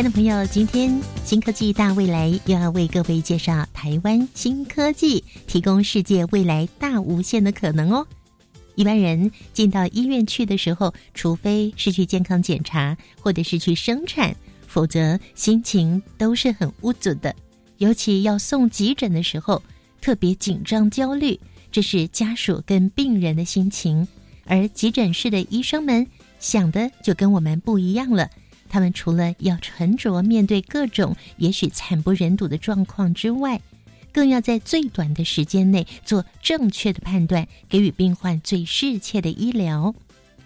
亲爱的朋友，今天新科技大未来又要为各位介绍台湾新科技，提供世界未来大无限的可能哦。一般人进到医院去的时候，除非是去健康检查，或者是去生产，否则心情都是很无助的。尤其要送急诊的时候，特别紧张焦虑，这是家属跟病人的心情。而急诊室的医生们想的就跟我们不一样了。他们除了要沉着面对各种也许惨不忍睹的状况之外，更要在最短的时间内做正确的判断，给予病患最适切的医疗。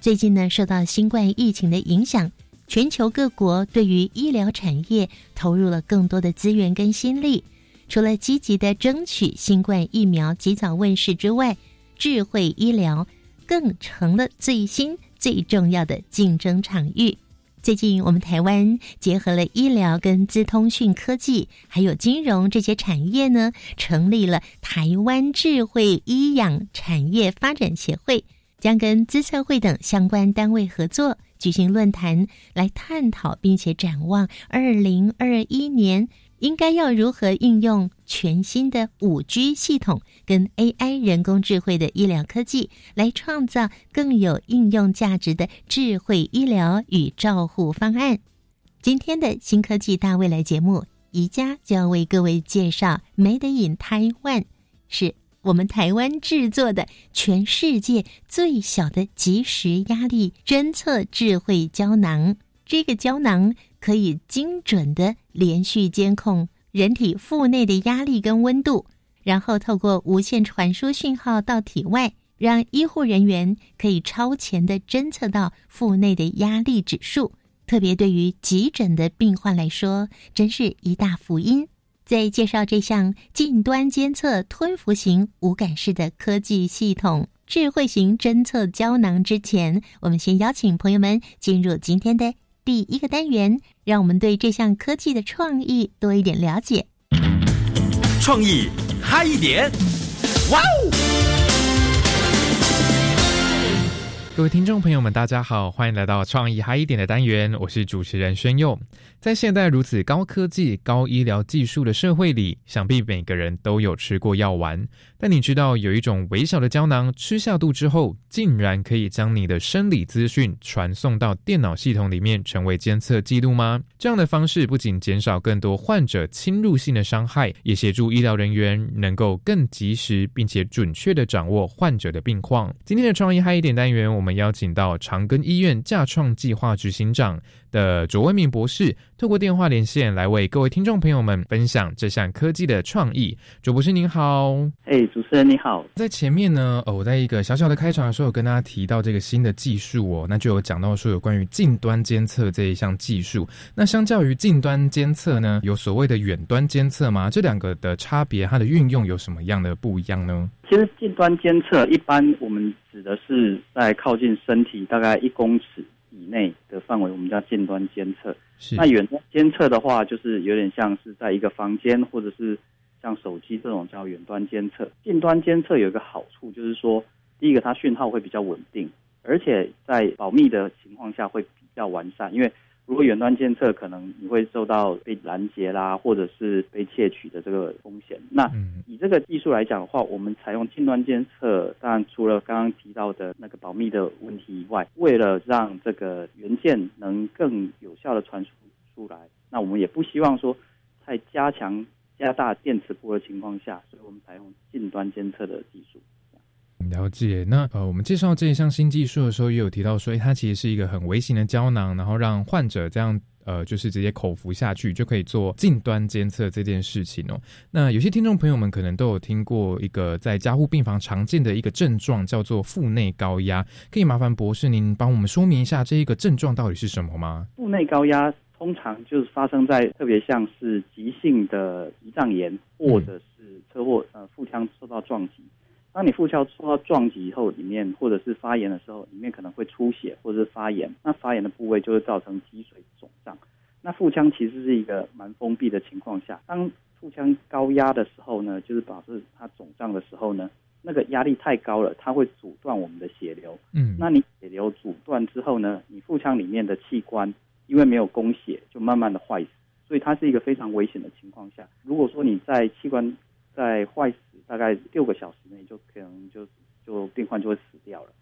最近呢，受到新冠疫情的影响，全球各国对于医疗产业投入了更多的资源跟心力。除了积极的争取新冠疫苗及早问世之外，智慧医疗更成了最新最重要的竞争场域。最近，我们台湾结合了医疗跟资通讯科技，还有金融这些产业呢，成立了台湾智慧医养产业发展协会，将跟资策会等相关单位合作，举行论坛来探讨，并且展望二零二一年。应该要如何应用全新的五 G 系统跟 AI 人工智慧的医疗科技，来创造更有应用价值的智慧医疗与照护方案？今天的新科技大未来节目，宜家就要为各位介绍 Made in Taiwan，是我们台湾制作的全世界最小的即时压力侦测智慧胶囊。这个胶囊。可以精准的连续监控人体腹内的压力跟温度，然后透过无线传输讯号到体外，让医护人员可以超前的侦测到腹内的压力指数。特别对于急诊的病患来说，真是一大福音。在介绍这项近端监测吞服型无感式的科技系统——智慧型侦测胶囊之前，我们先邀请朋友们进入今天的。第一个单元，让我们对这项科技的创意多一点了解。创意嗨一点，哇哦！各位听众朋友们，大家好，欢迎来到创意嗨一点的单元，我是主持人宣佑。在现代如此高科技、高医疗技术的社会里，想必每个人都有吃过药丸。但你知道有一种微小的胶囊，吃下肚之后，竟然可以将你的生理资讯传送到电脑系统里面，成为监测记录吗？这样的方式不仅减少更多患者侵入性的伤害，也协助医疗人员能够更及时并且准确的掌握患者的病况。今天的创意嗨一点单元，我们邀请到长庚医院架创计划执行长。的卓文明博士透过电话连线来为各位听众朋友们分享这项科技的创意。卓博士您好，哎，主持人你好。在前面呢，哦，我在一个小小的开场的时候，有跟大家提到这个新的技术哦，那就有讲到说有关于近端监测这一项技术。那相较于近端监测呢，有所谓的远端监测吗？这两个的差别，它的运用有什么样的不一样呢？其实近端监测一般我们指的是在靠近身体大概一公尺。以内的范围，我们叫近端监测。那远端监测的话，就是有点像是在一个房间，或者是像手机这种叫远端监测。近端监测有一个好处，就是说，第一个它讯号会比较稳定，而且在保密的情况下会比较完善，因为。如果远端监测，可能你会受到被拦截啦，或者是被窃取的这个风险。那以这个技术来讲的话，我们采用近端监测，当然除了刚刚提到的那个保密的问题以外，为了让这个元件能更有效的传输出来，那我们也不希望说在加强加大电磁波的情况下，所以我们采用近端监测的技术。了解，那呃，我们介绍这一项新技术的时候，也有提到说，它其实是一个很微型的胶囊，然后让患者这样呃，就是直接口服下去就可以做近端监测这件事情哦。那有些听众朋友们可能都有听过一个在加护病房常见的一个症状，叫做腹内高压。可以麻烦博士您帮我们说明一下这一个症状到底是什么吗？腹内高压通常就是发生在特别像是急性的胰脏炎或者是车祸，呃，腹腔受到撞击。当你腹腔受到撞击以后，里面或者是发炎的时候，里面可能会出血或者是发炎。那发炎的部位就会造成积水肿胀。那腹腔其实是一个蛮封闭的情况下，当腹腔高压的时候呢，就是导致它肿胀的时候呢，那个压力太高了，它会阻断我们的血流。嗯，那你血流阻断之后呢，你腹腔里面的器官因为没有供血，就慢慢的坏死。所以它是一个非常危险的情况下。如果说你在器官在坏死。大概六个小时就病患就会死掉了，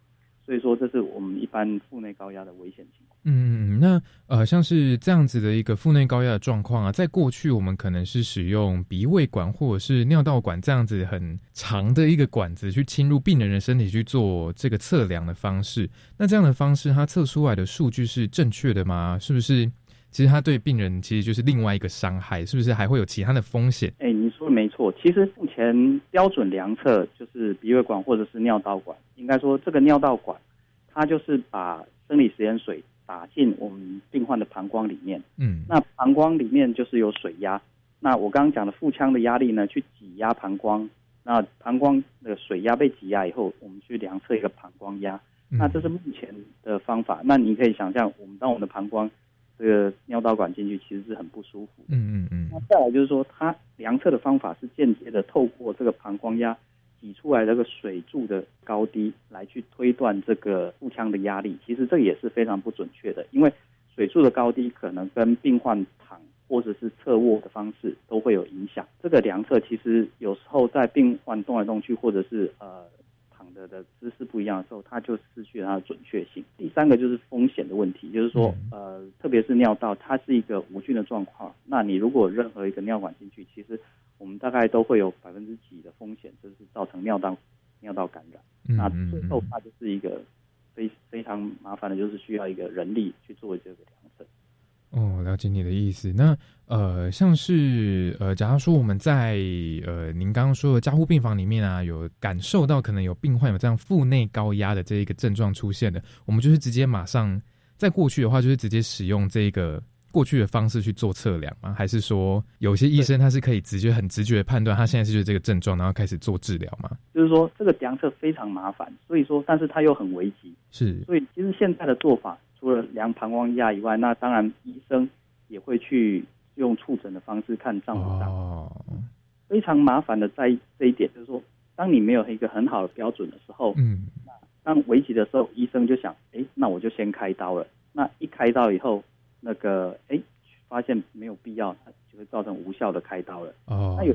所以说这是我们一般腹内高压的危险情况。嗯，那呃像是这样子的一个腹内高压的状况啊，在过去我们可能是使用鼻胃管或者是尿道管这样子很长的一个管子去侵入病人的身体去做这个测量的方式。那这样的方式，它测出来的数据是正确的吗？是不是？其实它对病人其实就是另外一个伤害，是不是还会有其他的风险？哎，你说的没错。其实目前标准量测就是鼻胃管或者是尿道管，应该说这个尿道管，它就是把生理食盐水打进我们病患的膀胱里面。嗯，那膀胱里面就是有水压。那我刚刚讲的腹腔的压力呢，去挤压膀胱。那膀胱的水压被挤压以后，我们去量测一个膀胱压。那这是目前的方法。那你可以想象，我们当我们的膀胱。这个尿道管进去其实是很不舒服。嗯嗯嗯。那再来就是说，它量测的方法是间接的透过这个膀胱压挤出来这个水柱的高低来去推断这个腹腔的压力。其实这也是非常不准确的，因为水柱的高低可能跟病患躺或者是侧卧的方式都会有影响。这个量测其实有时候在病患动来动去，或者是呃。的的姿势不一样的时候，它就失去了它的准确性。第三个就是风险的问题，就是说，呃，特别是尿道，它是一个无菌的状况。那你如果任何一个尿管进去，其实我们大概都会有百分之几的风险，就是造成尿道尿道感染。那最后它就是一个非非常麻烦的，就是需要一个人力去做这个量测。哦，了解你的意思。那呃，像是呃，假如说我们在呃，您刚刚说的加护病房里面啊，有感受到可能有病患有这样腹内高压的这一个症状出现的，我们就是直接马上在过去的话，就是直接使用这个过去的方式去做测量吗？还是说有些医生他是可以直接很直觉的判断他现在是就是这个症状，然后开始做治疗吗？就是说这个量测非常麻烦，所以说，但是它又很危急，是。所以其实现在的做法。除了量膀胱压以外，那当然医生也会去用触诊的方式看脏不脏。非常麻烦的在这一点，就是说，当你没有一个很好的标准的时候，嗯，当危急的时候，医生就想，哎，那我就先开刀了。那一开刀以后，那个，哎，发现没有必要，它就会造成无效的开刀了。哦，那有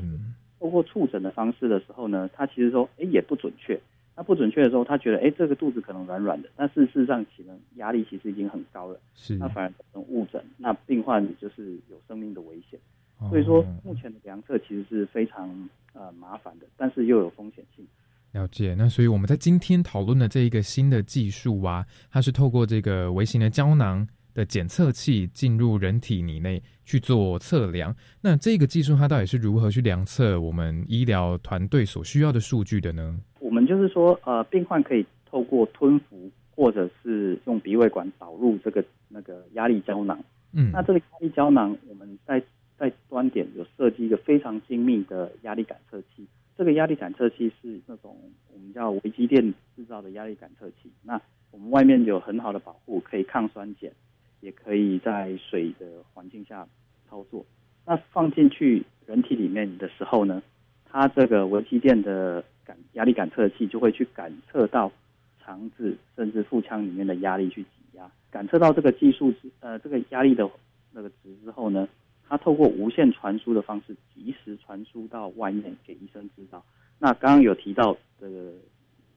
通过触诊的方式的时候呢，他其实说，哎，也不准确。他不准确的时候，他觉得哎，这个肚子可能软软的，但事实上其能压力其实已经很高了，是，那反而造成误诊，那病患就是有生命的危险。所以说，目前的量测其实是非常呃麻烦的，但是又有风险性。了解。那所以我们在今天讨论的这一个新的技术啊，它是透过这个微型的胶囊的检测器进入人体体内去做测量。那这个技术它到底是如何去量测我们医疗团队所需要的数据的呢？我们就是说，呃，病患可以透过吞服，或者是用鼻胃管导入这个那个压力胶囊。嗯，那这个压力胶囊，我们在在端点有设计一个非常精密的压力感测器。这个压力感测器是那种我们叫微机电制造的压力感测器。那我们外面有很好的保护，可以抗酸碱，也可以在水的环境下操作。那放进去人体里面的时候呢，它这个微机电的感压力感测器就会去感测到肠子甚至腹腔里面的压力去挤压，感测到这个技术之呃这个压力的那个值之后呢，它透过无线传输的方式及时传输到外面给医生知道。那刚刚有提到的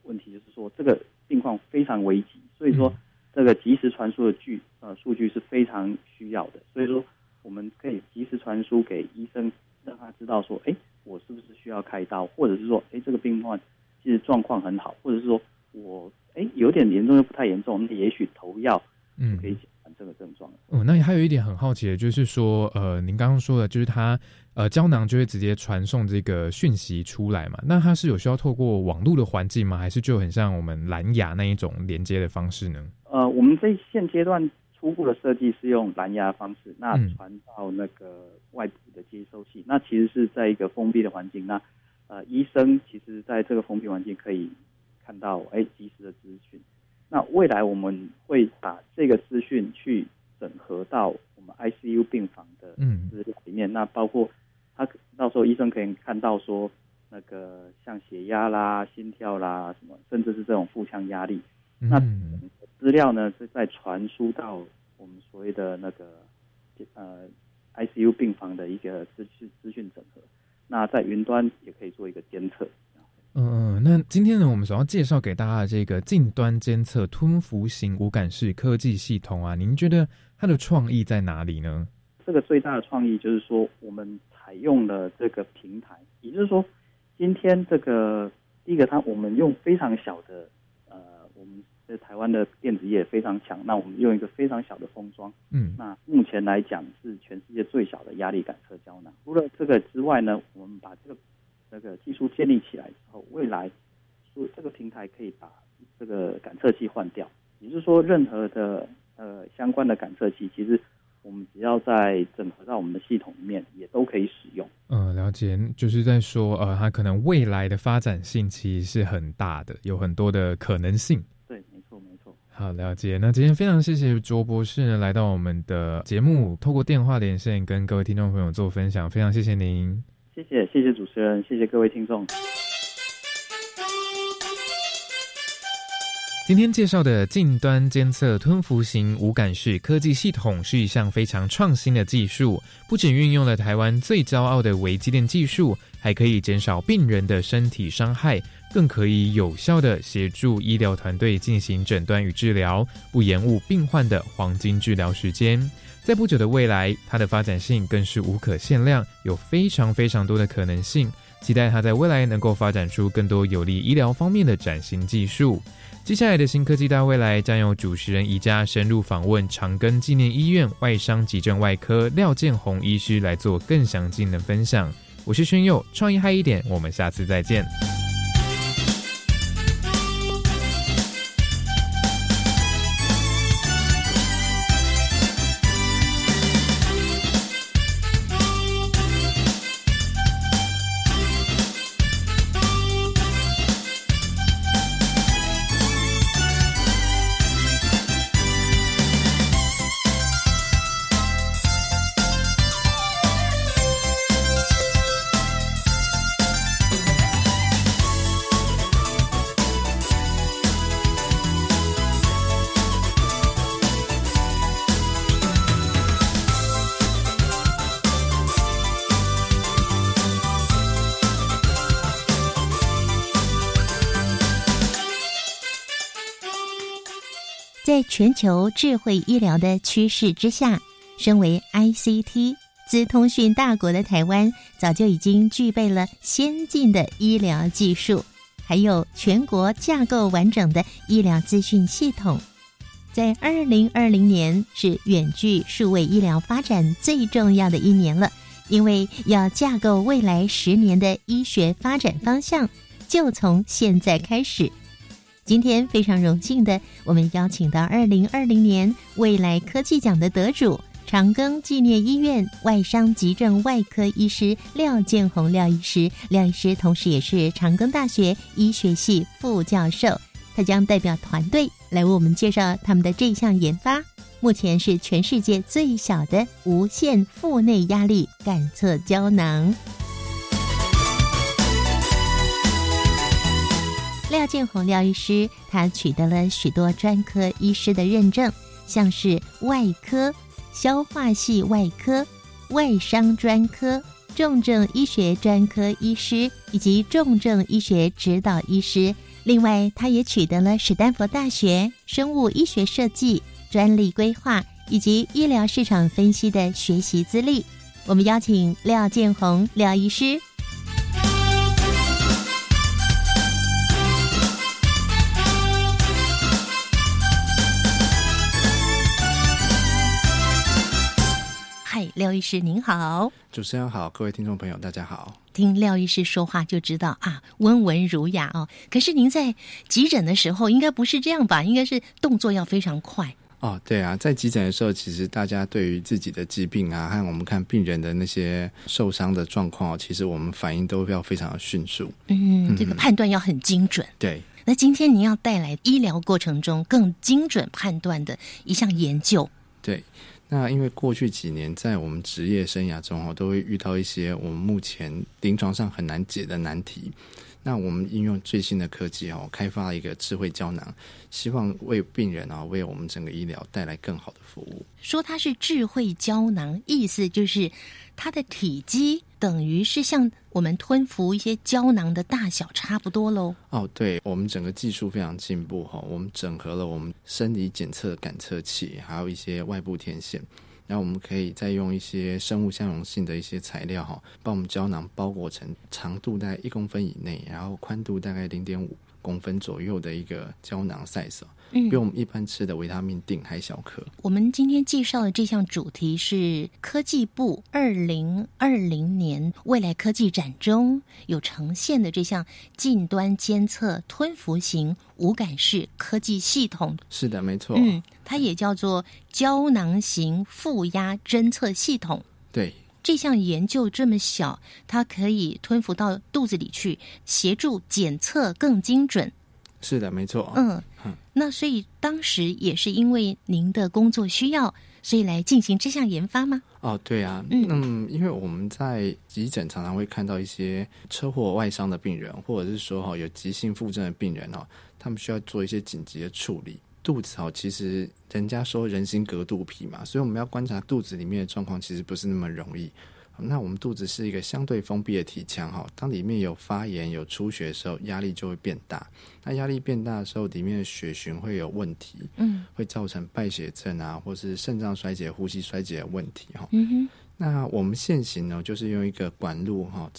问题就是说这个病况非常危急，所以说这个及时传输的据呃数据是非常需要的。所以说我们可以及时传输给医生，让他知道说，哎。我是不是需要开刀，或者是说，哎，这个病患其实状况很好，或者是说我哎有点严重又不太严重，那也许投药嗯可以减缓这个症状。嗯，那还有一点很好奇的，就是说，呃，您刚刚说的，就是它呃胶囊就会直接传送这个讯息出来嘛？那它是有需要透过网络的环境吗？还是就很像我们蓝牙那一种连接的方式呢？呃，我们在现阶段初步的设计是用蓝牙方式，那传到那个外部的接收器，那其实是在一个封闭的环境，那呃医生其实在这个封闭环境可以看到哎及时的资讯。那未来我们会把这个资讯去整合到我们 ICU 病房的资料里面，那包括他到时候医生可以看到说那个像血压啦、心跳啦什么，甚至是这种腹腔压力，那资料呢是在传输到我们所谓的那个呃 ICU 病房的一个资讯资讯整合，那在云端也可以做一个监测。嗯嗯，那今天呢，我们主要介绍给大家的这个近端监测吞服型无感式科技系统啊，您觉得它的创意在哪里呢？这个最大的创意就是说，我们采用了这个平台，也就是说，今天这个第一个，它我们用非常小的，在台湾的电子业非常强，那我们用一个非常小的封装，嗯，那目前来讲是全世界最小的压力感测胶囊。除了这个之外呢，我们把这个。这个技术建立起来之后，未来说这个平台可以把这个感测器换掉，也就是说，任何的呃相关的感测器，其实我们只要在整合到我们的系统里面，也都可以使用。嗯，了解，就是在说呃，它可能未来的发展性其实是很大的，有很多的可能性。好，了解。那今天非常谢谢卓博士呢来到我们的节目，透过电话连线跟各位听众朋友做分享，非常谢谢您。谢谢，谢谢主持人，谢谢各位听众。今天介绍的近端监测吞服型无感式科技系统是一项非常创新的技术，不仅运用了台湾最骄傲的微机电技术，还可以减少病人的身体伤害，更可以有效的协助医疗团队进行诊断与治疗，不延误病患的黄金治疗时间。在不久的未来，它的发展性更是无可限量，有非常非常多的可能性。期待他在未来能够发展出更多有利医疗方面的崭新技术。接下来的新科技大未来将由主持人宜家深入访问长庚纪念医院外伤急症外科廖建宏医师来做更详尽的分享。我是宣佑，创意嗨一点，我们下次再见。全球智慧医疗的趋势之下，身为 ICT 资通讯大国的台湾，早就已经具备了先进的医疗技术，还有全国架构完整的医疗资讯系统。在二零二零年是远距数位医疗发展最重要的一年了，因为要架构未来十年的医学发展方向，就从现在开始。今天非常荣幸的，我们邀请到二零二零年未来科技奖的得主长庚纪念医院外伤急症外科医师廖建宏廖医师。廖医师同时也是长庚大学医学系副教授，他将代表团队来为我们介绍他们的这项研发。目前是全世界最小的无线腹内压力感测胶囊。廖建宏廖医师，他取得了许多专科医师的认证，像是外科、消化系外科、外伤专科、重症医学专科医师以及重症医学指导医师。另外，他也取得了史丹佛大学生物医学设计专利规划以及医疗市场分析的学习资历。我们邀请廖建宏廖医师。廖医师您好，主持人好，各位听众朋友大家好。听廖医师说话就知道啊，温文儒雅哦。可是您在急诊的时候，应该不是这样吧？应该是动作要非常快。哦，对啊，在急诊的时候，其实大家对于自己的疾病啊，和我们看病人的那些受伤的状况，其实我们反应都要非常的迅速。嗯，这个判断要很精准。对。那今天您要带来医疗过程中更精准判断的一项研究。对。那因为过去几年在我们职业生涯中哦，都会遇到一些我们目前临床上很难解的难题。那我们应用最新的科技哦，开发一个智慧胶囊，希望为病人啊，为我们整个医疗带来更好的服务。说它是智慧胶囊，意思就是它的体积。等于是像我们吞服一些胶囊的大小差不多喽。哦，对，我们整个技术非常进步哈，我们整合了我们生理检测感测器，还有一些外部天线，然后我们可以再用一些生物相容性的一些材料哈，把我们胶囊包裹成长度大概一公分以内，然后宽度大概零点五公分左右的一个胶囊 size。比我们一般吃的维他命锭还小颗。我们今天介绍的这项主题是科技部二零二零年未来科技展中有呈现的这项近端监测吞服型无感式科技系统。是的，没错。嗯，它也叫做胶囊型负压侦测系统。对，这项研究这么小，它可以吞服到肚子里去，协助检测更精准。是的，没错。嗯，那所以当时也是因为您的工作需要，所以来进行这项研发吗？哦，对啊，嗯，因为我们在急诊常常会看到一些车祸外伤的病人，或者是说哈有急性腹症的病人哦，他们需要做一些紧急的处理。肚子哦，其实人家说人心隔肚皮嘛，所以我们要观察肚子里面的状况，其实不是那么容易。那我们肚子是一个相对封闭的体腔哈，当里面有发炎、有出血的时候，压力就会变大。那压力变大的时候，里面的血循会有问题，嗯，会造成败血症啊，或是肾脏衰竭、呼吸衰竭的问题哈。那我们现行呢，就是用一个管路哈，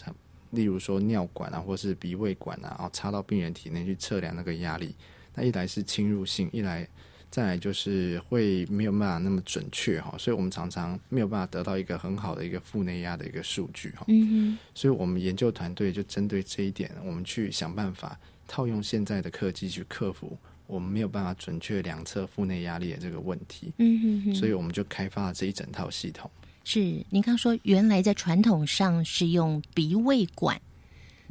例如说尿管啊，或是鼻胃管啊，然后插到病人体内去测量那个压力。那一来是侵入性，一来。再来就是会没有办法那么准确哈，所以我们常常没有办法得到一个很好的一个腹内压的一个数据哈。嗯所以我们研究团队就针对这一点，我们去想办法套用现在的科技去克服我们没有办法准确量测腹内压力的这个问题。嗯哼。所以我们就开发了这一整套系统。是，您刚说原来在传统上是用鼻胃管，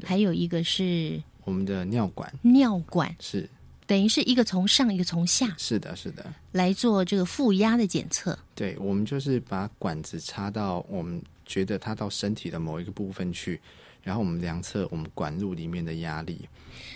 还有一个是我们的尿管。尿管是。等于是一个从上一个从下，是的，是的，来做这个负压的检测。对，我们就是把管子插到我们觉得它到身体的某一个部分去，然后我们量测我们管路里面的压力。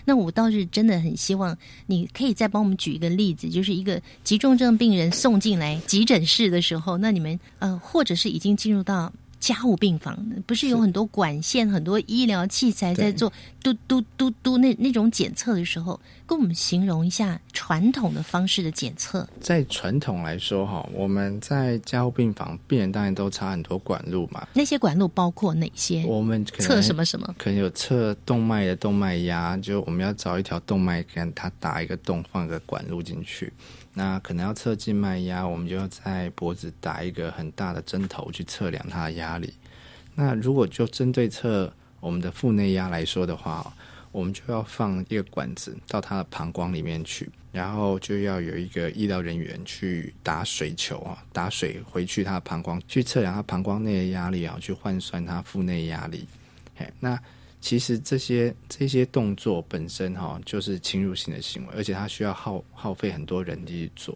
那我倒是真的很希望你可以再帮我们举一个例子，就是一个急重症病人送进来急诊室的时候，那你们呃，或者是已经进入到。家务病房不是有很多管线、很多医疗器材在做嘟嘟嘟嘟那那种检测的时候，跟我们形容一下传统的方式的检测。在传统来说，哈，我们在家务病房，病人当然都插很多管路嘛。那些管路包括哪些？我们测什么什么？可能有测动脉的动脉压，就我们要找一条动脉，给它打一个洞，放个管路进去。那可能要测静脉压，我们就要在脖子打一个很大的针头去测量它的压力。那如果就针对测我们的腹内压来说的话，我们就要放一个管子到他的膀胱里面去，然后就要有一个医疗人员去打水球啊，打水回去他的膀胱，去测量他膀胱内的压力啊，去换算他腹内压力。嘿，那。其实这些这些动作本身哈，就是侵入性的行为，而且它需要耗耗费很多人力去做。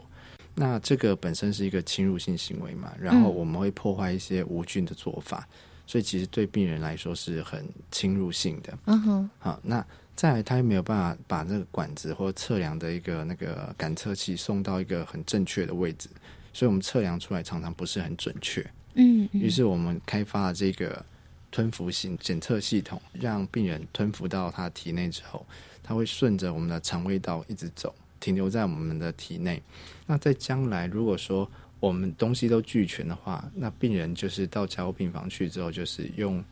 那这个本身是一个侵入性行为嘛，然后我们会破坏一些无菌的做法，所以其实对病人来说是很侵入性的。嗯哼，好，那再来他又没有办法把这个管子或测量的一个那个感测器送到一个很正确的位置，所以我们测量出来常常不是很准确。嗯，于是我们开发了这个。吞服型检测系统，让病人吞服到他体内之后，他会顺着我们的肠胃道一直走，停留在我们的体内。那在将来，如果说我们东西都俱全的话，那病人就是到加护病房去之后，就是用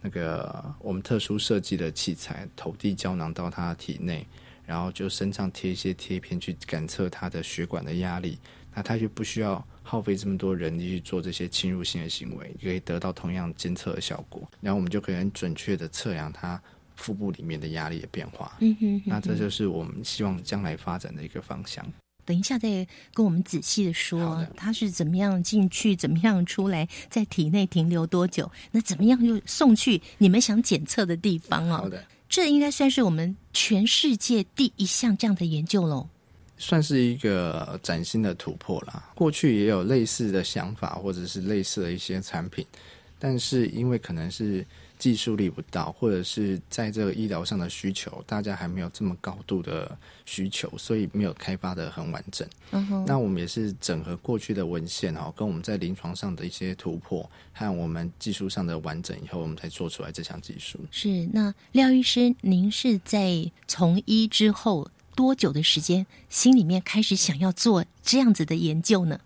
那个我们特殊设计的器材投递胶囊到他体内，然后就身上贴一些贴片去感测他的血管的压力。那他就不需要耗费这么多人力去做这些侵入性的行为，可以得到同样监测的效果。然后我们就可以很准确的测量它腹部里面的压力的变化。嗯哼，那这就是我们希望将来发展的一个方向。等一下再跟我们仔细的说好的，它是怎么样进去，怎么样出来，在体内停留多久？那怎么样又送去你们想检测的地方哦？好的，这应该算是我们全世界第一项这样的研究喽。算是一个崭新的突破啦。过去也有类似的想法，或者是类似的一些产品，但是因为可能是技术力不到，或者是在这个医疗上的需求，大家还没有这么高度的需求，所以没有开发的很完整。那我们也是整合过去的文献哦，跟我们在临床上的一些突破和我们技术上的完整以后，我们才做出来这项技术。是那廖医师，您是在从医之后多久的时间，心里面开始想要做这样子的研究呢？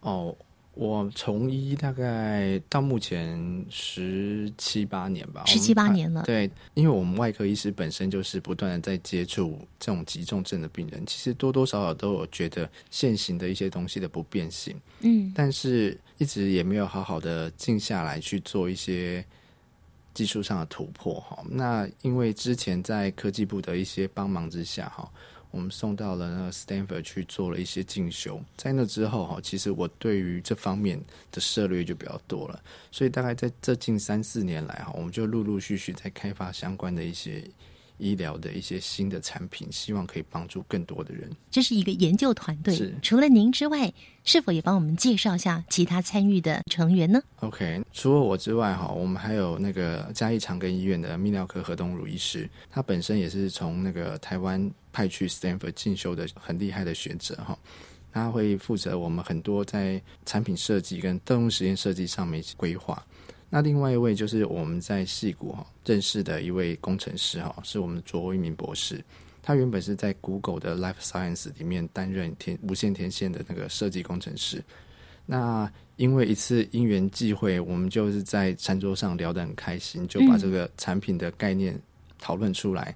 哦，我从医大概到目前十七八年吧，十七八年了对，因为我们外科医师本身就是不断的在接触这种急重症的病人，其实多多少少都有觉得现行的一些东西的不变性，嗯但是一直也没有好好的静下来去做一些技术上的突破哈。那因为之前在科技部的一些帮忙之下哈，我们送到了那个 Stanford 去做了一些进修，在那之后哈，其实我对于这方面的涉略就比较多了，所以大概在这近三四年来哈，我们就陆陆续续在开发相关的一些医疗的一些新的产品，希望可以帮助更多的人。这是一个研究团队，除了您之外，是否也帮我们介绍一下其他参与的成员呢？OK，除了我之外，哈，我们还有那个嘉义长庚医院的泌尿科何东儒医师，他本身也是从那个台湾派去 Stanford 进修的很厉害的学者，哈。他会负责我们很多在产品设计跟动物实验设计上面规划。那另外一位就是我们在戏谷哈认识的一位工程师哈，是我们卓威明博士。他原本是在 Google 的 Life Science 里面担任天无线天线的那个设计工程师。那因为一次因缘际会，我们就是在餐桌上聊得很开心，就把嗯这个产品的概念讨论出来。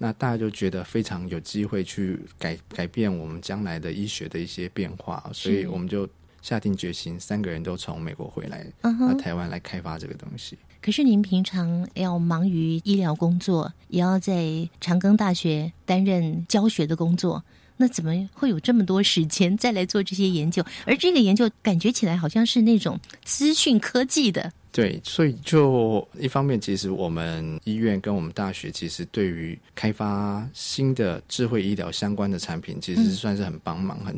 那大家就觉得非常有机会去改改变我们将来的医学的一些变化，所以我们就下定决心，三个人都从美国回来。到台湾来开发这个东西。可是您平常要忙于医疗工作，也要在长庚大学担任教学的工作，那怎么会有这么多时间再来做这些研究？而这个研究感觉起来好像是那种资讯科技的，对，所以就一方面，其实我们医院跟我们大学其实对于开发新的智慧医疗相关的产品，其实算是很帮忙、很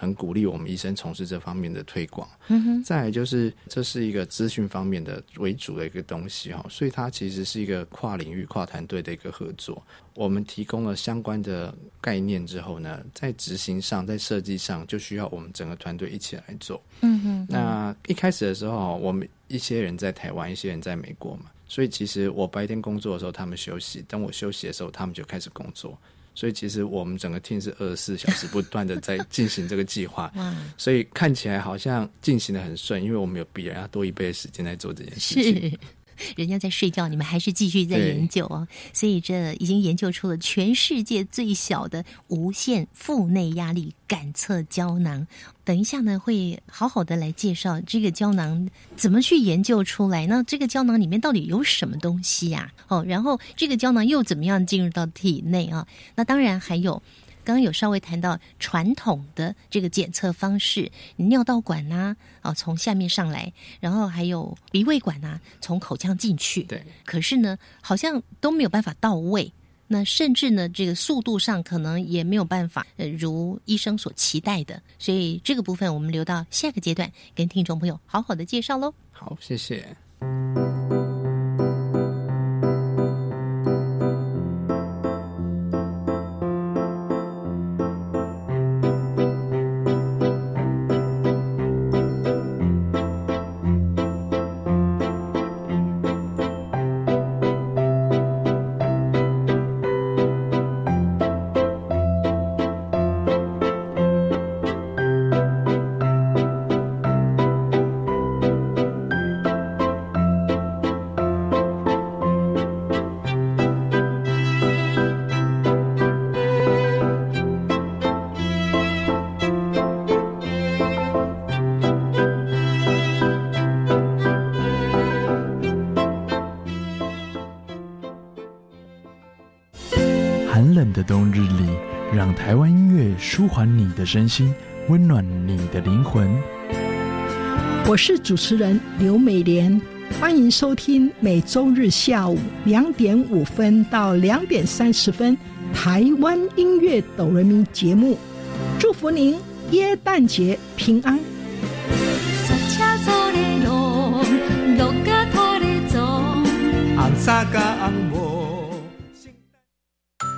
很鼓励我们医生从事这方面的推广。嗯哼，再来就是这是一个资讯方面的为主的一个东西哈，所以它其实是一个跨领域、跨团队的一个合作。我们提供了相关的概念之后呢，在执行上、在设计上，就需要我们整个团队一起来做。嗯哼，那一开始的时候，我们一些人在台湾，一些人在美国嘛，所以其实我白天工作的时候，他们休息；等我休息的时候，他们就开始工作。所以其实我们整个 team 是二十四小时不断的在进行这个计划，哇，所以看起来好像进行的很顺，因为我们有比人家多一倍的时间在做这件事情。是。人家在睡觉，你们还是继续在研究哦。所以这已经研究出了全世界最小的无线腹内压力感测胶囊。等一下呢，会好好的来介绍这个胶囊怎么去研究出来。那这个胶囊里面到底有什么东西呀、哦，然后这个胶囊又怎么样进入到体内啊？那当然还有。刚刚有稍微谈到传统的这个检测方式，尿道管呐、啊，从下面上来，然后还有鼻胃管呐、从口腔进去。对，可是呢，好像都没有办法到位。那甚至呢，这个速度上可能也没有办法，呃，如医生所期待的。所以这个部分我们留到下个阶段跟听众朋友好好的介绍喽。好，谢谢。缓你的身心，温暖你的灵魂。我是主持人刘美莲，欢迎收听每周日下午两点五分到两点三十分台湾音乐哆来咪节目，祝福您耶诞节平安。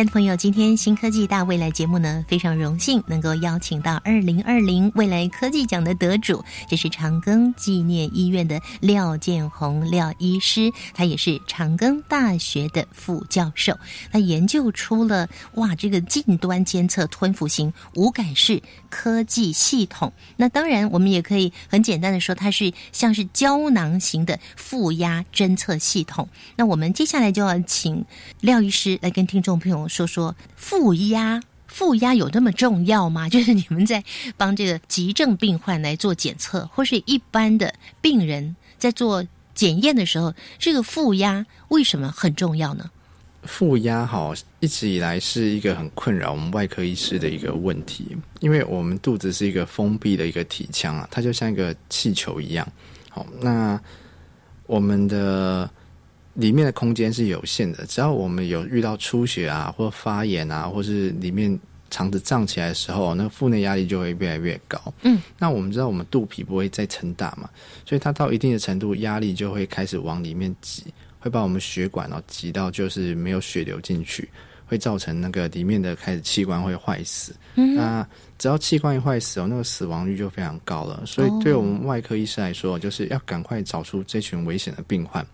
亲爱的朋友，今天新科技大未来节目呢，非常荣幸能够邀请到二零二零未来科技奖的得主，这是长庚纪念医院的廖建宏廖医师，他也是长庚大学的副教授，他研究出了哇这个近端监测吞服型无感式科技系统。那当然，我们也可以很简单的说，它是像是胶囊型的负压侦测系统。那我们接下来就要请廖医师来跟听众朋友。说说负压，负压有那么重要吗？就是你们在帮这个急症病患来做检测，或是一般的病人在做检验的时候，这个负压为什么很重要呢？负压哈，一直以来是一个很困扰我们外科医师的一个问题，因为我们肚子是一个封闭的一个体腔啊，它就像一个气球一样。好，那我们的。里面的空间是有限的，只要我们有遇到出血啊，或发炎啊，或是里面肠子胀起来的时候，那腹内压力就会越来越高。嗯，那我们知道我们肚皮不会再撑大嘛，所以它到一定的程度，压力就会开始往里面挤，会把我们血管哦挤到就是没有血流进去，会造成那个里面的开始器官会坏死。嗯，那只要器官一坏死哦，那个死亡率就非常高了。所以对我们外科医师来说，就是要赶快找出这群危险的病患。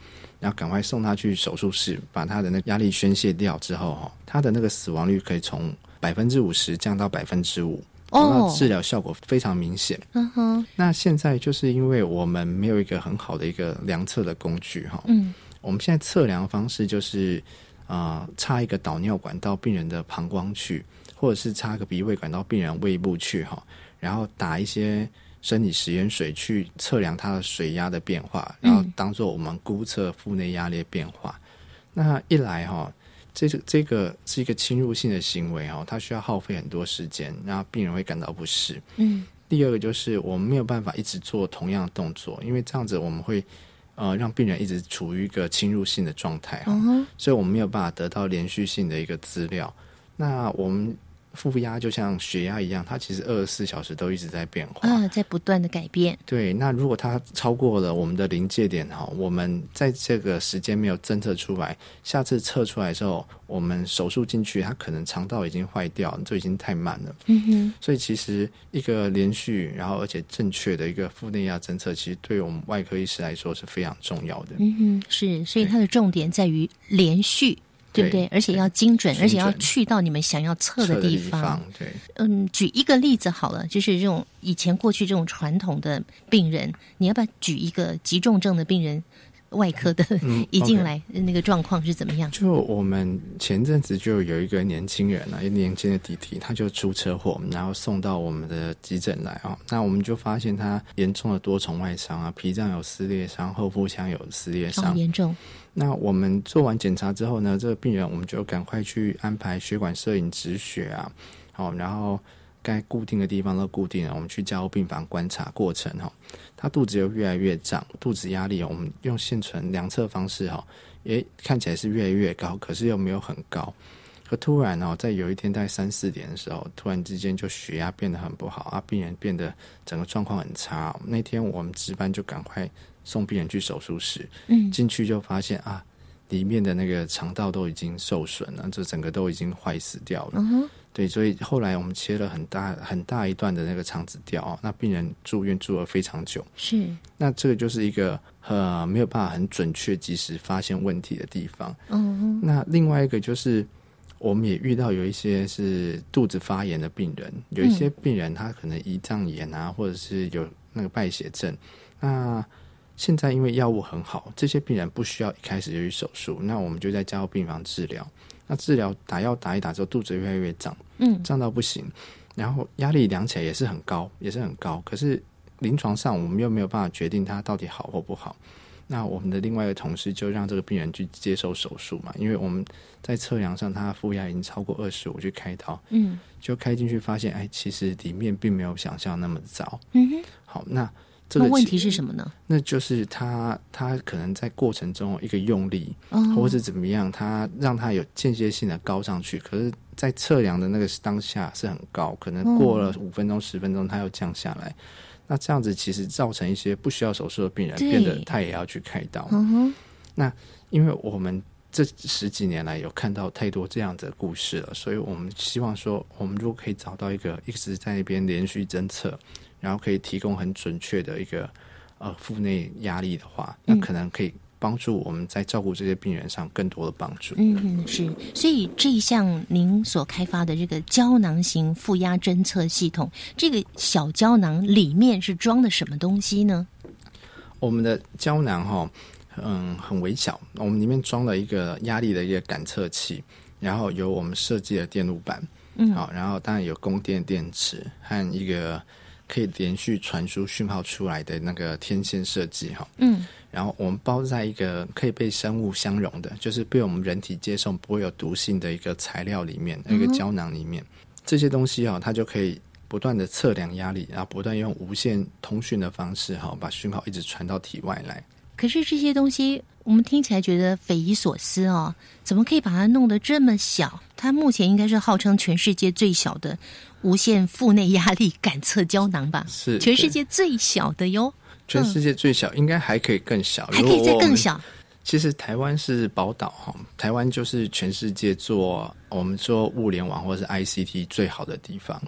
要赶快送他去手术室，把他的那压力宣泄掉之后，哈，他的那个死亡率可以从百分之五十降到百分之五，哦，治疗效果非常明显。嗯哼，那现在就是因为我们没有一个很好的一个量测的工具，哈，嗯，我们现在测量方式就是啊，插一个导尿管到病人的膀胱去，或者是插个鼻胃管到病人胃部去，哈，然后打一些。生理食盐水去测量它的水压的变化，然后当做我们估测腹内压力变化。那一来哈，这个这个是一个侵入性的行为哈，它需要耗费很多时间，然后病人会感到不适。嗯。第二个就是我们没有办法一直做同样的动作，因为这样子我们会呃让病人一直处于一个侵入性的状态哈，所以我们没有办法得到连续性的一个资料。那我们。负压就像血压一样，它其实二十四小时都一直在变化啊，在不断的改变。对，那如果它超过了我们的临界点哈，我们在这个时间没有侦测出来，下次测出来之后，我们手术进去，它可能肠道已经坏掉，就已经太慢了。嗯哼，所以其实一个连续，然后而且正确的一个腹内压侦测，其实对我们外科医师来说是非常重要的。嗯哼，是，所以它的重点在于连续。对不对？而且要精准，而且要去到你们想要测的地方。对，嗯，举一个例子好了，就是这种以前过去这种传统的病人，你要不要举一个急重症的病人，外科的 一进来那个状况是怎么样？就我们前阵子就有一个年轻人啊，一个年轻的弟弟，他就出车祸，然后送到我们的急诊来啊，那我们就发现他严重的多重外伤啊，脾脏有撕裂伤，后腹腔有撕裂伤，严重。那我们做完检查之后呢，这个病人我们就赶快去安排血管摄影止血啊，好，然后该固定的地方都固定了，我们去加护病房观察过程哈，他肚子又越来越胀，肚子压力我们用现存量测方式哈，也看起来是越来越高，可是又没有很高，可突然哦，在有一天大概三四点的时候，突然之间就血压变得很不好啊，病人变得整个状况很差，那天我们值班就赶快。送病人去手术室，嗯，进去就发现啊，里面的那个肠道都已经受损了，这整个都已经坏死掉了。嗯对，所以后来我们切了很大很大一段的那个肠子掉，那病人住院住了非常久。是，那这个就是一个呃没有办法很准确及时发现问题的地方。嗯那另外一个就是我们也遇到有一些是肚子发炎的病人，有一些病人他可能胰脏炎啊，或者是有那个败血症，那。现在因为药物很好，这些病人不需要一开始就去手术，那我们就在加护病房治疗。那治疗打药打一打之后，肚子越来越胀，嗯，胀到不行，然后压力量起来也是很高，也是很高。可是临床上我们又没有办法决定它到底好或不好。那我们的另外一个同事就让这个病人去接受手术嘛，因为我们在测量上他的负压已经超过二十五，去开刀，嗯，就开进去发现，哎，其实里面并没有想象那么糟，嗯哼，好，那。这个问题是什么呢？那就是他他可能在过程中一个用力，或是怎么样，他让他有间歇性的高上去，可是，在测量的那个当下是很高，可能过了五分钟十分钟，他又降下来。那这样子其实造成一些不需要手术的病人变得他也要去开刀。那因为我们这十几年来有看到太多这样子的故事了，所以我们希望说，我们如果可以找到一个一直在那边连续侦测。然后可以提供很准确的一个呃腹内压力的话，那可能可以帮助我们在照顾这些病人上更多的帮助。嗯，是。所以这一项您所开发的这个胶囊型负压侦测系统，这个小胶囊里面是装的什么东西呢？我们的胶囊哈，嗯，很微小，我们里面装了一个压力的一个感测器，然后有我们设计的电路板，嗯，好，然后当然有供电电池和一个。可以连续传输讯号出来的那个天线设计哈，嗯，然后我们包在一个可以被生物相容的，就是被我们人体接受不会有毒性的一个材料里面，一个胶囊里面，这些东西哈，它就可以不断的测量压力，然后不断用无线通讯的方式哈，把讯号一直传到体外来。可是这些东西我们听起来觉得匪夷所思哦，怎么可以把它弄得这么小？它目前应该是号称全世界最小的。无限腹内压力感测胶囊吧，是全世界最小的哟。全世界最小，应该还可以更小，还可以再更小。其实台湾是宝岛哈，台湾就是全世界做我们做物联网或是 ICT 最好的地方。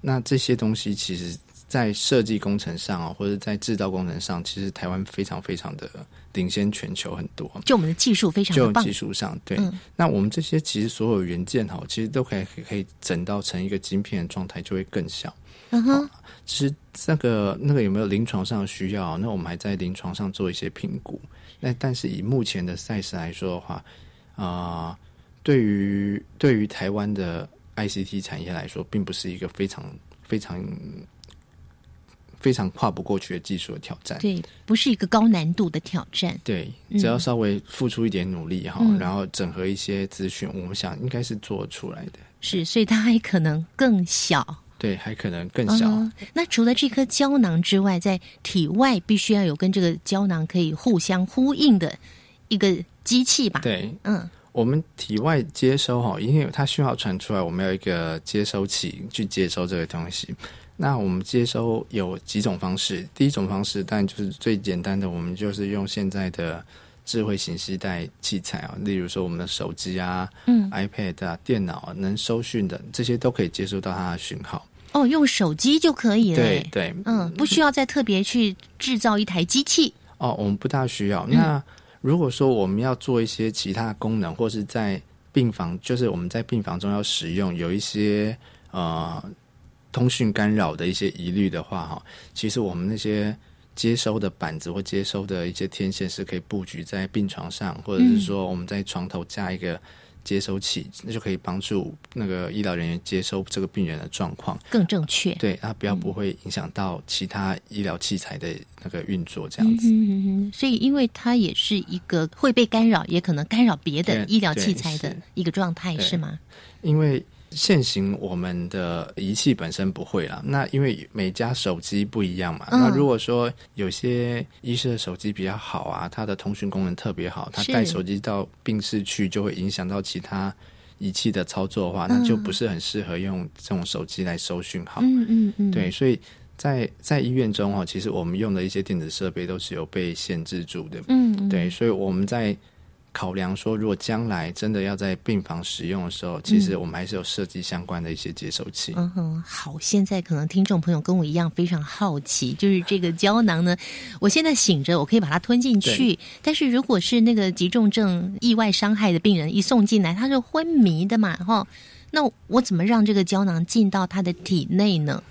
那这些东西其实。在设计工程上啊，或者在制造工程上，其实台湾非常非常的领先全球很多。就我们的技术非常棒。就技术上，对。那我们这些其实所有元件哈，其实都可以可以整到成一个晶片的状态，就会更小。嗯哼。其实那个那个有没有临床上的需要？那我们还在临床上做一些评估。那但是以目前的赛事来说的话，啊，对于对于台湾的 ICT 产业来说，并不是一个非常非常。非常跨不过去的技术的挑战，对，不是一个高难度的挑战。对，只要稍微付出一点努力哈，然后整合一些资讯，我们想应该是做出来的。是，所以它还可能更小。对，还可能更小。那除了这颗胶囊之外，在体外必须要有跟这个胶囊可以互相呼应的一个机器吧？对，嗯，我们体外接收哈，因为它讯号传出来，我们有一个接收器去接收这个东西。那我们接收有几种方式，第一种方式，但就是最简单的，我们就是用现在的智慧型携带器材啊，例如说我们的手机啊、嗯、iPad 啊、电脑能收讯的，这些都可以接收到它的讯号。哦，用手机就可以了。对对，嗯，不需要再特别去制造一台机器。哦，我们不大需要。那如果说我们要做一些其他功能，或是在病房，就是我们在病房中要使用有一些呃通讯干扰的一些疑虑的话，哈，其实我们那些接收的板子或接收的一些天线是可以布局在病床上，或者是说我们在床头架一个。接收器，那就可以帮助那个医疗人员接收这个病人的状况更正确。对，啊不要不会影响到其他医疗器材的那个运作，这样子。嗯所以，因为它也是一个会被干扰，也可能干扰别的医疗器材的一个状态，是吗？因为。现行我们的仪器本身不会啦，那因为每家手机不一样嘛。那如果说有些医师的手机比较好啊，他的通讯功能特别好，他带手机到病室去就会影响到其他仪器的操作的话，那就不是很适合用这种手机来收讯号。嗯嗯嗯。对，所以在在医院中哈，其实我们用的一些电子设备都是有被限制住的。嗯。对，所以我们在。考量说，如果将来真的要在病房使用的时候，其实我们还是有设计相关的一些接收器。嗯哼，好，现在可能听众朋友跟我一样非常好奇，就是这个胶囊呢，我现在醒着，我可以把它吞进去。但是如果是那个急重症、意外伤害的病人一送进来，他是昏迷的嘛？哈，那我怎么让这个胶囊进到他的体内呢？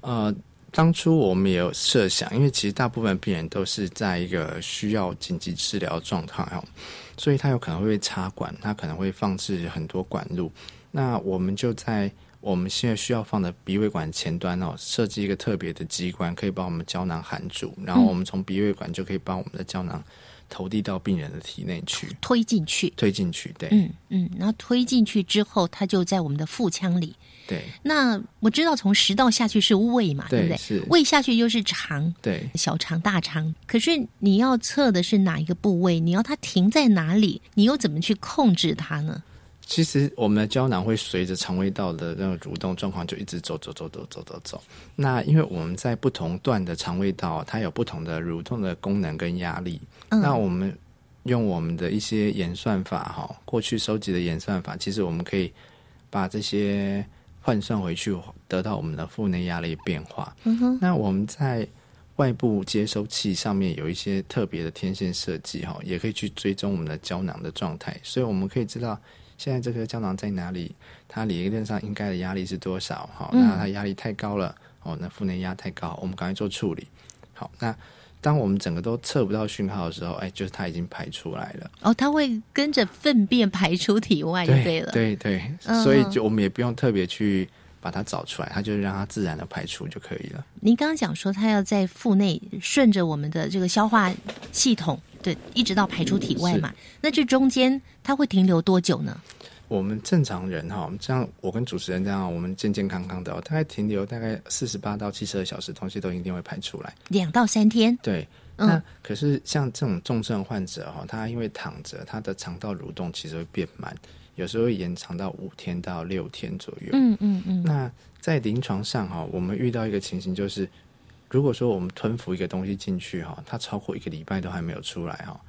呃。当初我们也有设想，因为其实大部分病人都是在一个需要紧急治疗状态哦，所以他有可能会插管，他可能会放置很多管路。那我们就在我们现在需要放的鼻胃管前端哦，设计一个特别的机关，可以把我们胶囊含住，然后我们从鼻胃管就可以把我们的胶囊。投递到病人的体内去，推进去，推进去，对，嗯嗯，然后推进去之后，它就在我们的腹腔里，对。那我知道从食道下去是胃嘛，对不对？是胃下去又是肠，对，小肠、大肠。可是你要测的是哪一个部位？你要它停在哪里？你又怎么去控制它呢？其实我们的胶囊会随着肠胃道的那个蠕动状况，就一直走走走走走走走。那因为我们在不同段的肠胃道，它有不同的蠕动的功能跟压力。那我们用我们的一些演算法，哈，过去收集的演算法，其实我们可以把这些换算回去，得到我们的腹内压力变化。嗯哼。那我们在外部接收器上面有一些特别的天线设计，哈，也可以去追踪我们的胶囊的状态，所以我们可以知道。现在这颗胶囊在哪里？它理论上应该的压力是多少？好，那它压力太高了，哦，那腹内压太高，我们赶快做处理。好，那当我们整个都测不到讯号的时候，哎，就是它已经排出来了。哦，它会跟着粪便排出体外，对了，对对，所以就我们也不用特别去把它找出来，它就让它自然的排出就可以了。您刚刚讲说，它要在腹内顺着我们的这个消化系统。对，一直到排出体外嘛，那这中间它会停留多久呢？我们正常人哈，像我跟主持人这样，我们健健康康的，大概停留大概四十八到七十二小时，东西都一定会排出来。两到三天。对，那可是像这种重症患者哈，他因为躺着，他的肠道蠕动其实会变慢，有时候会延长到五天到六天左右。嗯嗯嗯。那在临床上哈，我们遇到一个情形就是。如果说我们吞服一个东西进去哈，它超过一个礼拜都还没有出来哈，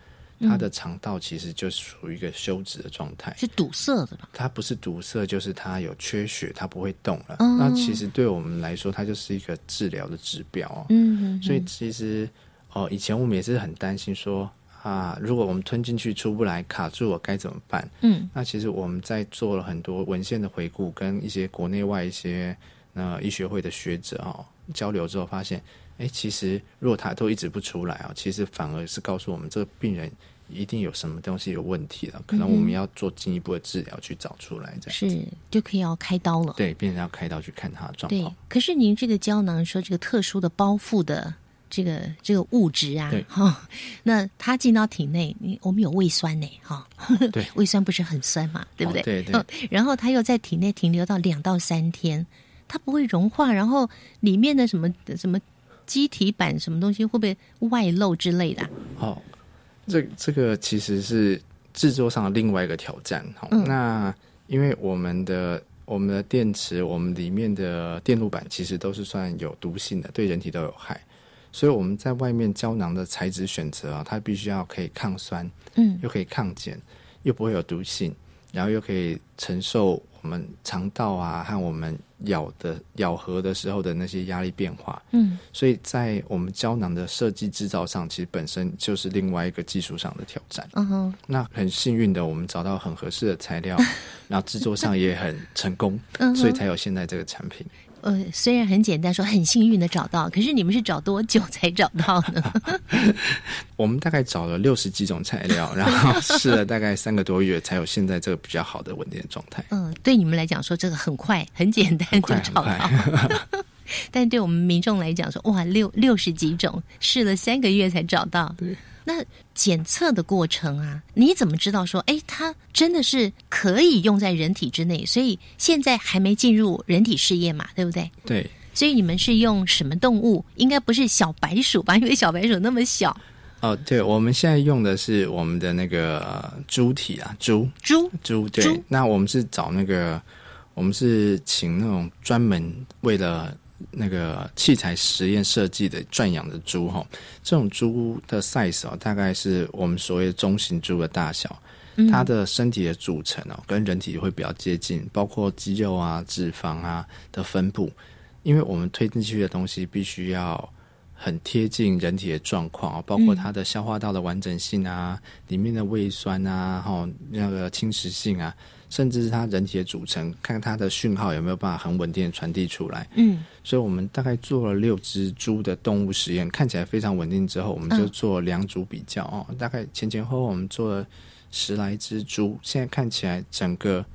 它的肠道其实就属于一个休止的状态，是堵塞的吧？它不是堵塞，就是它有缺血，它不会动了。那其实对我们来说，它就是一个治疗的指标哦。嗯，所以其实哦，以前我们也是很担心说啊，如果我们吞进去出不来，卡住我该怎么办？嗯，那其实我们在做了很多文献的回顾，跟一些国内外一些那医学会的学者哦。交流之后发现，哎，其实如果他都一直不出来啊，其实反而是告诉我们这个病人一定有什么东西有问题了，可能我们要做进一步的治疗去找出来，这样是就可以要开刀了。对，病人要开刀去看他的状况。可是您这个胶囊说这个特殊的包覆的这个这个物质啊，哈，那它进到体内，你我们有胃酸呢，哈，对，胃酸不是很酸嘛，对不对？对对。然后它又在体内停留到两到三天。它不会融化，然后里面的什么什么机体板什么东西会不会外漏之类的？哦，这这个其实是制作上的另外一个挑战。好，那因为我们的我们的电池，我们里面的电路板其实都是算有毒性的，对人体都有害。所以我们在外面胶囊的材质选择啊，它必须要可以抗酸，嗯，又可以抗碱，又不会有毒性，然后又可以承受我们肠道啊和我们咬的咬合的时候的那些压力变化，嗯，所以在我们胶囊的设计制造上，其实本身就是另外一个技术上的挑战。嗯哼，那很幸运的，我们找到很合适的材料，然后制作上也很成功，所以才有现在这个产品。呃，虽然很简单，说很幸运的找到，可是你们是找多久才找到呢？我们大概找了六十几种材料，然后试了大概三个多月，才有现在这个比较好的稳定的状态。嗯，对你们来讲说这个很快，很简单就找到。但对我们民众来讲说，哇，六六十几种试了三个月才找到。对。那检测的过程啊，你怎么知道说，哎，它真的是可以用在人体之内？所以现在还没进入人体试验嘛，对不对？对。所以你们是用什么动物？应该不是小白鼠吧？因为小白鼠那么小。哦，对，我们现在用的是我们的那个猪体啊，猪猪猪。对。那我们是找那个，我们是请那种专门为了。那个器材实验设计的转养的猪哈，这种猪的 size 哦，大概是我们所谓的中型猪的大小，它的身体的组成哦，跟人体会比较接近，包括肌肉啊、脂肪啊的分布，因为我们推进去的东西必须要很贴近人体的状况包括它的消化道的完整性啊，里面的胃酸啊，哈，那个侵蚀性啊。甚至是它人体的组成，看它的讯号有没有办法很稳定的传递出来。嗯，所以我们大概做了六只猪的动物实验，看起来非常稳定之后，我们就做两组比较哦。大概前前后后我们做了十来只猪，现在看起来整个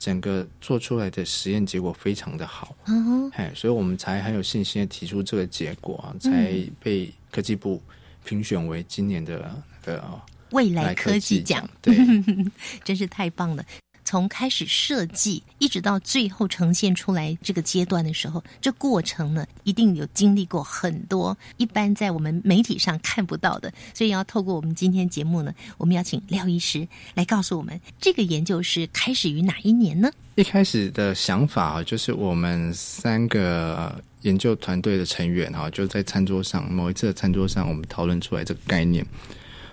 整个做出来的实验结果非常的好。嗯哼，哎，所以我们才很有信心的提出这个结果啊，才被科技部评选为今年的那个未来科技奖。对，真是太棒了。从开始设计一直到最后呈现出来这个阶段的时候，这过程呢一定有经历过很多一般在我们媒体上看不到的，所以要透过我们今天节目呢，我们要请廖医师来告诉我们，这个研究是开始于哪一年呢？一开始的想法啊就是我们三个研究团队的成员哈，就在餐桌上某一次的餐桌上，我们讨论出来这个概念。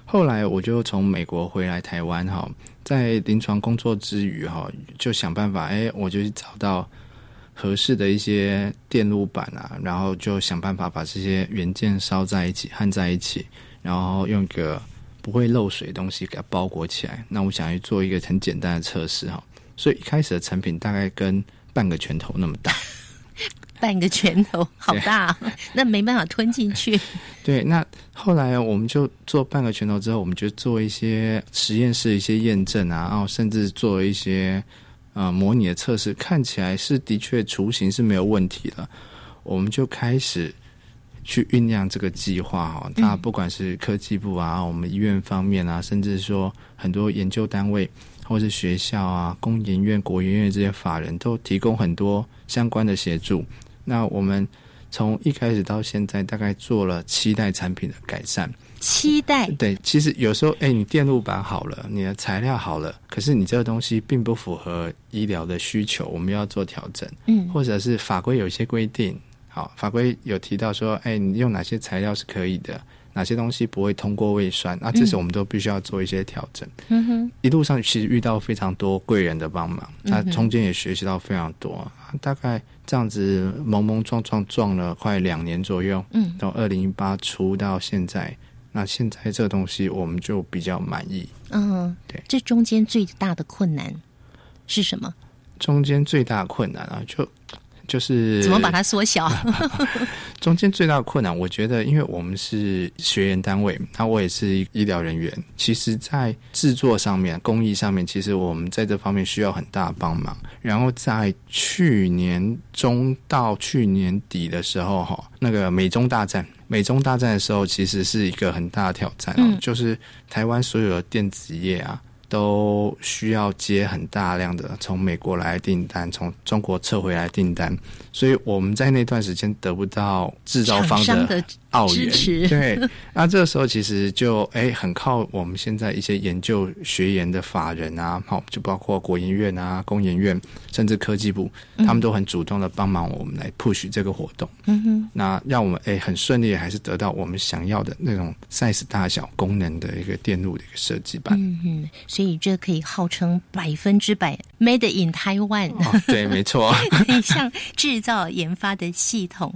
后来我就从美国回来台湾哈。在临床工作之余，哈，就想办法，哎，我就去找到合适的一些电路板啊，然后就想办法把这些元件烧在一起，焊在一起，然后用一个不会漏水的东西给它包裹起来。那我想去做一个很简单的测试，哈，所以一开始的成品大概跟半个拳头那么大。半个拳头，好大，那没办法吞进去。对，那后来我们就做半个拳头之后，我们就做一些实验室一些验证啊，然后甚至做一些呃模拟的测试，看起来是的确雏形是没有问题的。我们就开始去酝酿这个计划哈，那不管是科技部啊，我们医院方面啊，甚至说很多研究单位或是学校啊，工研院、国研院这些法人都提供很多相关的协助。那我们从一开始到现在，大概做了七代产品的改善。七代对，其实有时候，哎，你电路板好了，你的材料好了，可是你这个东西并不符合医疗的需求，我们要做调整。嗯，或者是法规有一些规定，好，法规有提到说，哎，你用哪些材料是可以的。哪些东西不会通过胃酸？那这时我们都必须要做一些调整。嗯哼，一路上其实遇到非常多贵人的帮忙，那中间也学习到非常多。大概这样子懵懵撞撞撞了快两年左右，嗯，到二零一八初到现在，那现在这个东西我们就比较满意。嗯，对，这中间最大的困难是什么？中间最大困难啊，就。就是怎么把它缩小？中间最大的困难，我觉得，因为我们是学员单位，那我也是医疗人员。其实，在制作上面、工艺上面，其实我们在这方面需要很大帮忙。然后在去年中到去年底的时候，哈，那个美中大战，美中大战的时候，其实是一个很大的挑战。嗯，就是台湾所有的电子业啊。都需要接很大量的从美国来订单，从中国撤回来订单，所以我们在那段时间得不到制造方的澳支持元。对，那这个时候其实就哎很靠我们现在一些研究学研的法人啊，好，就包括国研院啊、工研院，甚至科技部，他们都很主动的帮忙我们来 push 这个活动。嗯哼，那让我们哎很顺利，还是得到我们想要的那种 size 大小、功能的一个电路的一个设计版。嗯哼，所以这可以号称百分之百 made in Taiwan。哦，对，没错，很像制造研发的系统。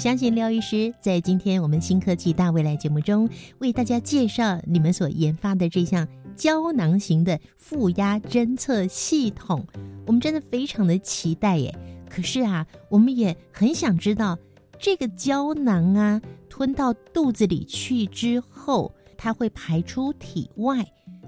相信廖医师在今天我们新科技大未来节目中为大家介绍你们所研发的这项胶囊型的负压侦测系统，我们真的非常的期待耶。可是啊，我们也很想知道这个胶囊啊吞到肚子里去之后，它会排出体外。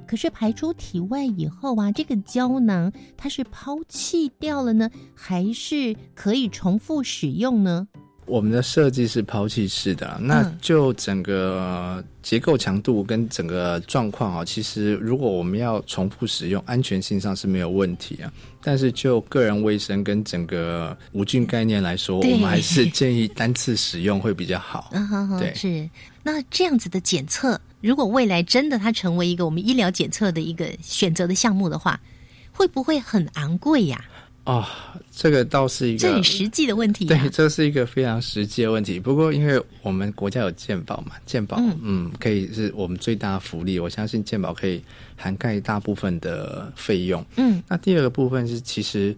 可是排出体外以后啊，这个胶囊它是抛弃掉了呢，还是可以重复使用呢？我们的设计是抛弃式的，那就整个结构强度跟整个状况啊，其实如果我们要重复使用，安全性上是没有问题啊。但是就个人卫生跟整个无菌概念来说，我们还是建议单次使用会比较好。嗯对，是。那这样子的检测，如果未来真的它成为一个我们医疗检测的一个选择的项目的话，会不会很昂贵呀？哦，这个倒是一个这很实际的问题。对，这是一个非常实际的问题。不过，因为我们国家有健保嘛，健保嗯，可以是我们最大的福利。我相信健保可以涵盖大部分的费用。嗯，那第二个部分是，其实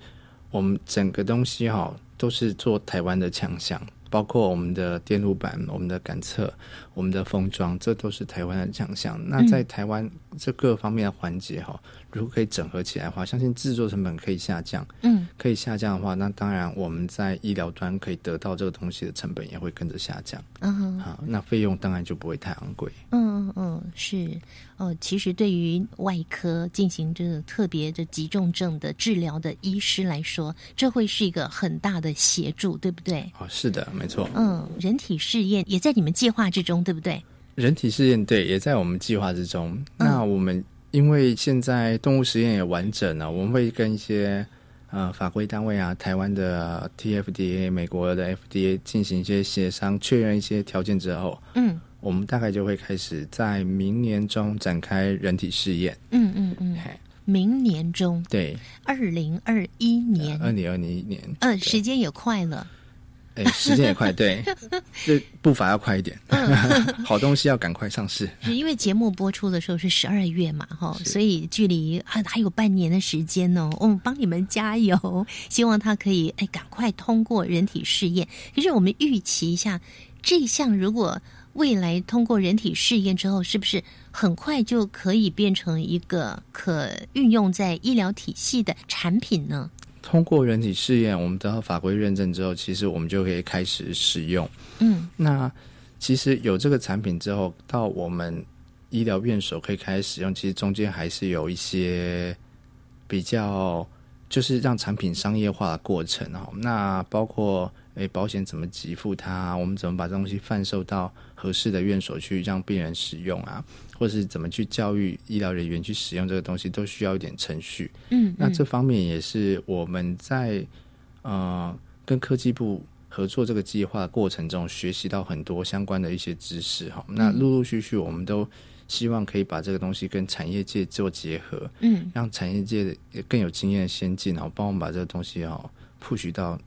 我们整个东西哈都是做台湾的强项，包括我们的电路板、我们的感测、我们的封装，这都是台湾的强项。那在台湾这各方面的环节哈。如果可以整合起来的话，相信制作成本可以下降。嗯，可以下降的话，那当然我们在医疗端可以得到这个东西的成本也会跟着下降。嗯，好，那费用当然就不会太昂贵。嗯嗯嗯，是哦。其实对于外科进行这个特别的急重症的治疗的医师来说，这会是一个很大的协助，对不对？哦，是的，没错。嗯，人体试验也在你们计划之中，对不对？人体试验对，也在我们计划之中。那我们。因为现在动物实验也完整了，我们会跟一些呃法规单位啊，台湾的 TFDA、美国的 FDA 进行一些协商，确认一些条件之后，嗯，我们大概就会开始在明年中展开人体试验。嗯嗯嗯，明年中，对，二零二一年，二零二零一年，嗯，时间也快了。哎，时间也快，对，这步伐要快一点，好东西要赶快上市。是因为节目播出的时候是十二月嘛，哈，所以距离还还有半年的时间呢。我们帮你们加油，希望它可以哎赶快通过人体试验。可是我们预期一下，这项如果未来通过人体试验之后，是不是很快就可以变成一个可运用在医疗体系的产品呢？通过人体试验，我们得到法规认证之后，其实我们就可以开始使用。嗯，那其实有这个产品之后，到我们医疗院所可以开始使用，其实中间还是有一些比较，就是让产品商业化的过程哦。那包括诶，保险怎么给付它？我们怎么把东西贩售到合适的院所去，让病人使用啊？或是怎么去教育医疗人员去使用这个东西，都需要一点程序。嗯，那这方面也是我们在呃跟科技部合作这个计划过程中学习到很多相关的一些知识哈。那陆陆续续，我们都希望可以把这个东西跟产业界做结合，嗯，让产业界也更有经验、先进，然后帮我们把这个东西哈 push 到。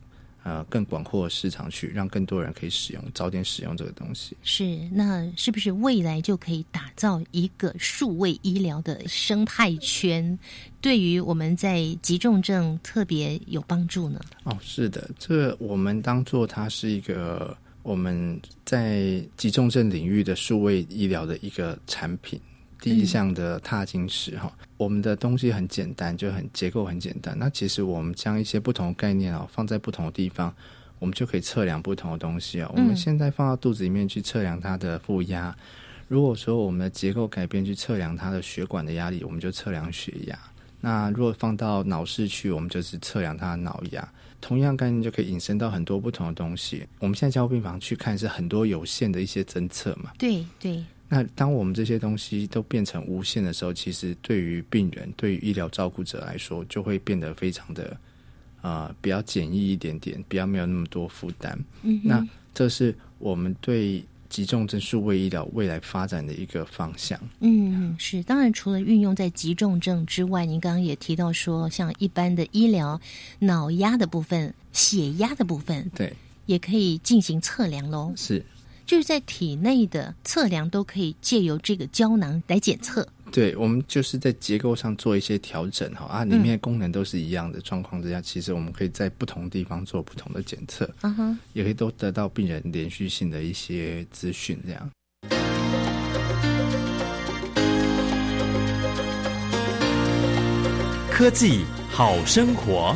呃，更广阔的市场去，让更多人可以使用，早点使用这个东西。是，那是不是未来就可以打造一个数位医疗的生态圈？对于我们在急重症特别有帮助呢？哦，是的，这个我们当做它是一个我们在急重症领域的数位医疗的一个产品。第一项的踏金石哈，我们的东西很简单，就很结构很简单。那其实我们将一些不同的概念啊放在不同的地方，我们就可以测量不同的东西啊。我们现在放到肚子里面去测量它的负压，如果说我们的结构改变去测量它的血管的压力，我们就测量血压。那如果放到脑室去，我们就是测量它的脑压。同样概念就可以引申到很多不同的东西。我们现在交护病房去看是很多有限的一些侦测嘛？对对。那当我们这些东西都变成无限的时候，其实对于病人、对于医疗照顾者来说，就会变得非常的啊比较简易一点点，比较没有那么多负担。嗯，那这是我们对。急重症数位医疗未来发展的一个方向。嗯，是。当然，除了运用在急重症之外，您刚刚也提到说，像一般的医疗，脑压的部分、血压的部分，对，也可以进行测量喽。是。就是在体内的测量都可以借由这个胶囊来检测。对，我们就是在结构上做一些调整哈啊，里面功能都是一样的状况之下，其实我们可以在不同地方做不同的检测，嗯哼，也可以都得到病人连续性的一些资讯，这样。科技好生活。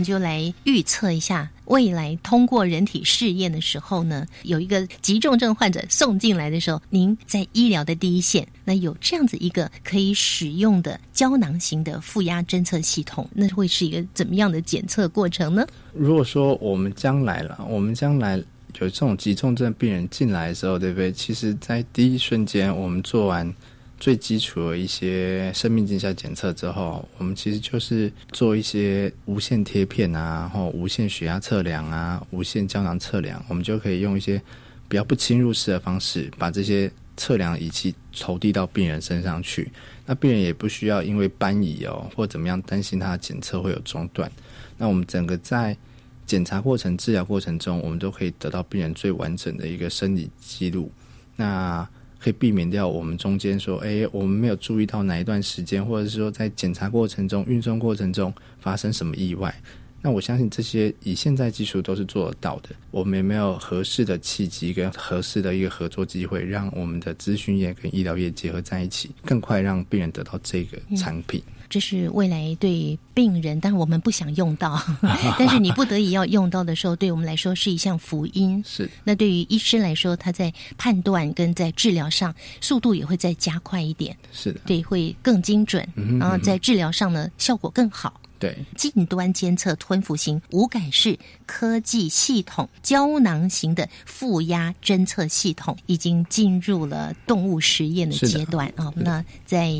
们就来预测一下，未来通过人体试验的时候呢，有一个急重症患者送进来的时候，您在医疗的第一线，那有这样子一个可以使用的胶囊型的负压侦测系统，那会是一个怎么样的检测过程呢？如果说我们将来了，我们将来有这种急重症病人进来的时候，对不对？其实，在第一瞬间，我们做完。最基础的一些生命镜下检测之后，我们其实就是做一些无线贴片啊，然后无线血压测量啊，无线胶囊测量，我们就可以用一些比较不侵入式的方式，把这些测量仪器投递到病人身上去。那病人也不需要因为搬移哦或怎么样担心他的检测会有中断。那我们整个在检查过程、治疗过程中，我们都可以得到病人最完整的一个生理记录。那可以避免掉我们中间说，哎，我们没有注意到哪一段时间，或者是说在检查过程中、运送过程中发生什么意外。那我相信这些以现在技术都是做得到的。我们有没有合适的契机跟合适的一个合作机会，让我们的咨询业跟医疗业结合在一起，更快让病人得到这个产品？这是未来对病人，但我们不想用到，但是你不得已要用到的时候，对我们来说是一项福音。是。那对于医生来说，他在判断跟在治疗上速度也会再加快一点。是的。对，会更精准，然后在治疗上呢，效果更好。对，近端监测吞服型无感式科技系统胶囊型的负压侦测系统已经进入了动物实验的阶段啊。那在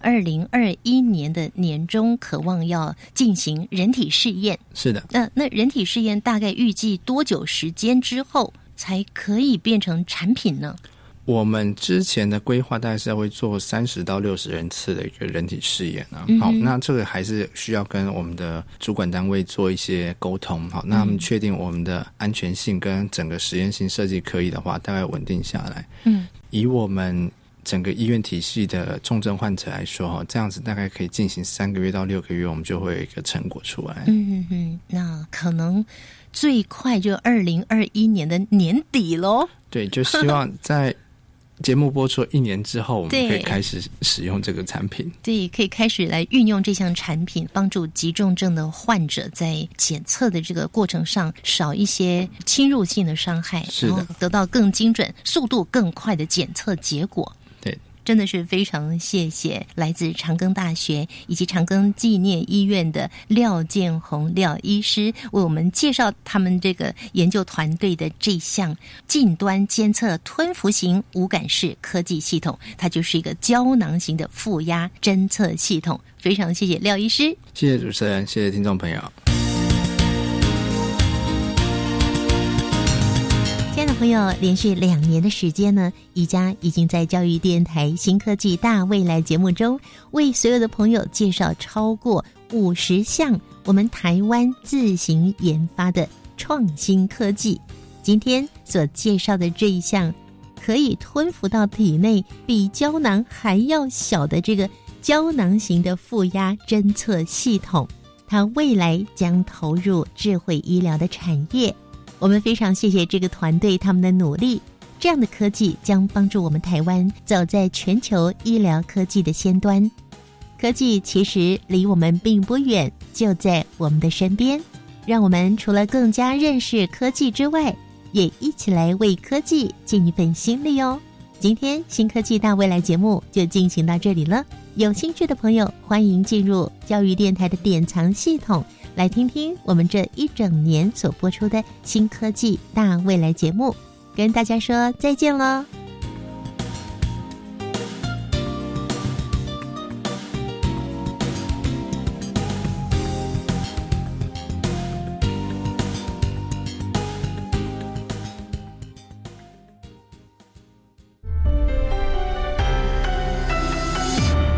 二零二一年的年中，渴望要进行人体试验。是的，那那人体试验大概预计多久时间之后才可以变成产品呢？我们之前的规划大概是会做三十到六十人次的一个人体试验啊。好，那这个还是需要跟我们的主管单位做一些沟通。好，那我们确定我们的安全性跟整个实验性设计可以的话，大概稳定下来。嗯，以我们整个医院体系的重症患者来说，哈，这样子大概可以进行三个月到六个月，我们就会有一个成果出来。嗯嗯嗯，那可能最快就二零二一年的年底喽。对，就希望在。节目播出一年之后，我们可以开始使用这个产品。对，可以开始来运用这项产品，帮助急重症的患者在检测的这个过程上少一些侵入性的伤害，然后得到更精准、速度更快的检测结果。真的是非常谢谢来自长庚大学以及长庚纪念医院的廖建宏廖医师为我们介绍他们这个研究团队的这项近端监测吞服型无感式科技系统，它就是一个胶囊型的负压侦测系统。非常谢谢廖医师，谢谢主持人，谢谢听众朋友。朋友，连续两年的时间呢，宜家已经在教育电台新科技大未来节目中，为所有的朋友介绍超过五十项我们台湾自行研发的创新科技。今天所介绍的这一项，可以吞服到体内比胶囊还要小的这个胶囊型的负压侦测系统，它未来将投入智慧医疗的产业。我们非常谢谢这个团队他们的努力，这样的科技将帮助我们台湾走在全球医疗科技的先端。科技其实离我们并不远，就在我们的身边。让我们除了更加认识科技之外，也一起来为科技尽一份心力哦。今天新科技大未来节目就进行到这里了。有兴趣的朋友，欢迎进入教育电台的典藏系统，来听听我们这一整年所播出的新科技大未来节目。跟大家说再见喽。